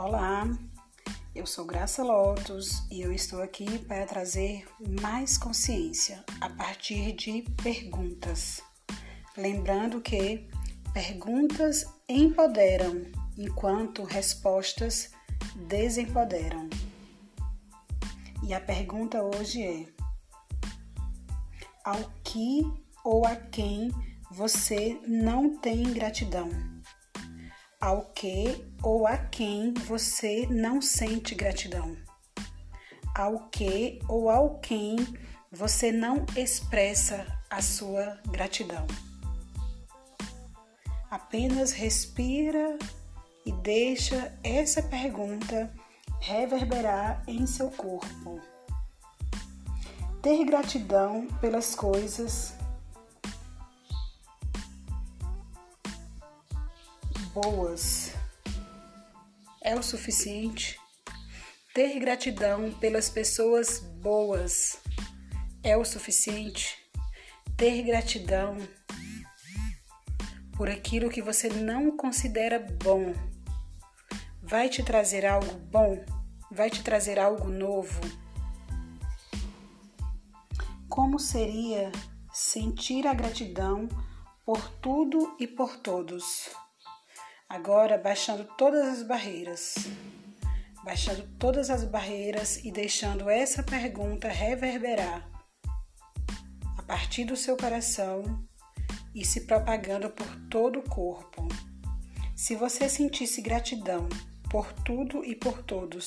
Olá, eu sou Graça Lotus e eu estou aqui para trazer mais consciência a partir de perguntas. Lembrando que perguntas empoderam, enquanto respostas desempoderam. E a pergunta hoje é: ao que ou a quem você não tem gratidão? Ao que ou a quem você não sente gratidão, ao que ou ao quem você não expressa a sua gratidão. Apenas respira e deixa essa pergunta reverberar em seu corpo. Ter gratidão pelas coisas boas é o suficiente? Ter gratidão pelas pessoas boas é o suficiente? Ter gratidão por aquilo que você não considera bom vai te trazer algo bom? Vai te trazer algo novo? Como seria sentir a gratidão por tudo e por todos? Agora, baixando todas as barreiras, baixando todas as barreiras e deixando essa pergunta reverberar a partir do seu coração e se propagando por todo o corpo. Se você sentisse gratidão por tudo e por todos,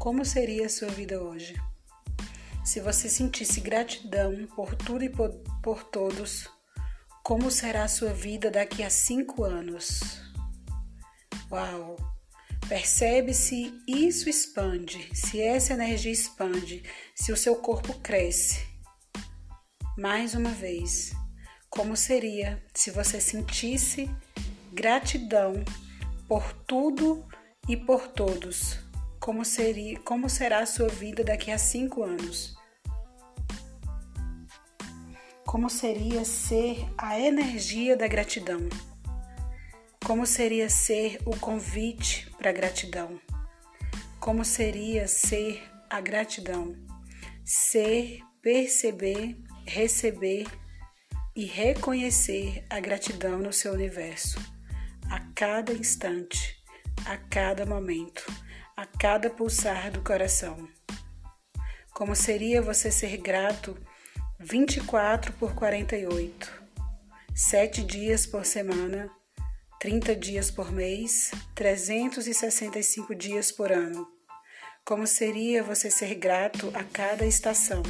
como seria a sua vida hoje? Se você sentisse gratidão por tudo e por, por todos, como será a sua vida daqui a cinco anos? Uau! Percebe se isso expande, se essa energia expande, se o seu corpo cresce. Mais uma vez, como seria se você sentisse gratidão por tudo e por todos? Como seria, como será a sua vida daqui a cinco anos? Como seria ser a energia da gratidão? Como seria ser o convite para a gratidão? Como seria ser a gratidão? Ser, perceber, receber e reconhecer a gratidão no seu universo, a cada instante, a cada momento, a cada pulsar do coração. Como seria você ser grato 24 por 48, sete dias por semana 30 dias por mês, 365 dias por ano. Como seria você ser grato a cada estação?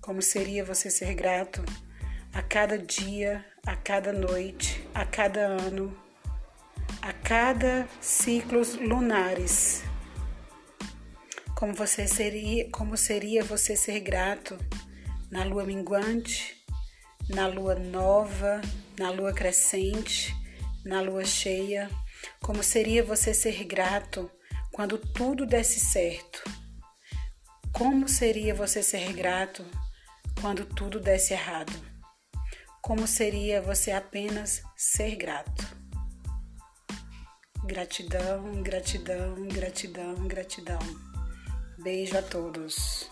Como seria você ser grato a cada dia, a cada noite, a cada ano, a cada ciclos lunares? Como você seria, como seria você ser grato na lua minguante, na lua nova, na lua crescente? na lua cheia, como seria você ser grato quando tudo desse certo? Como seria você ser grato quando tudo desse errado? Como seria você apenas ser grato? Gratidão, gratidão, gratidão, gratidão. Beijo a todos.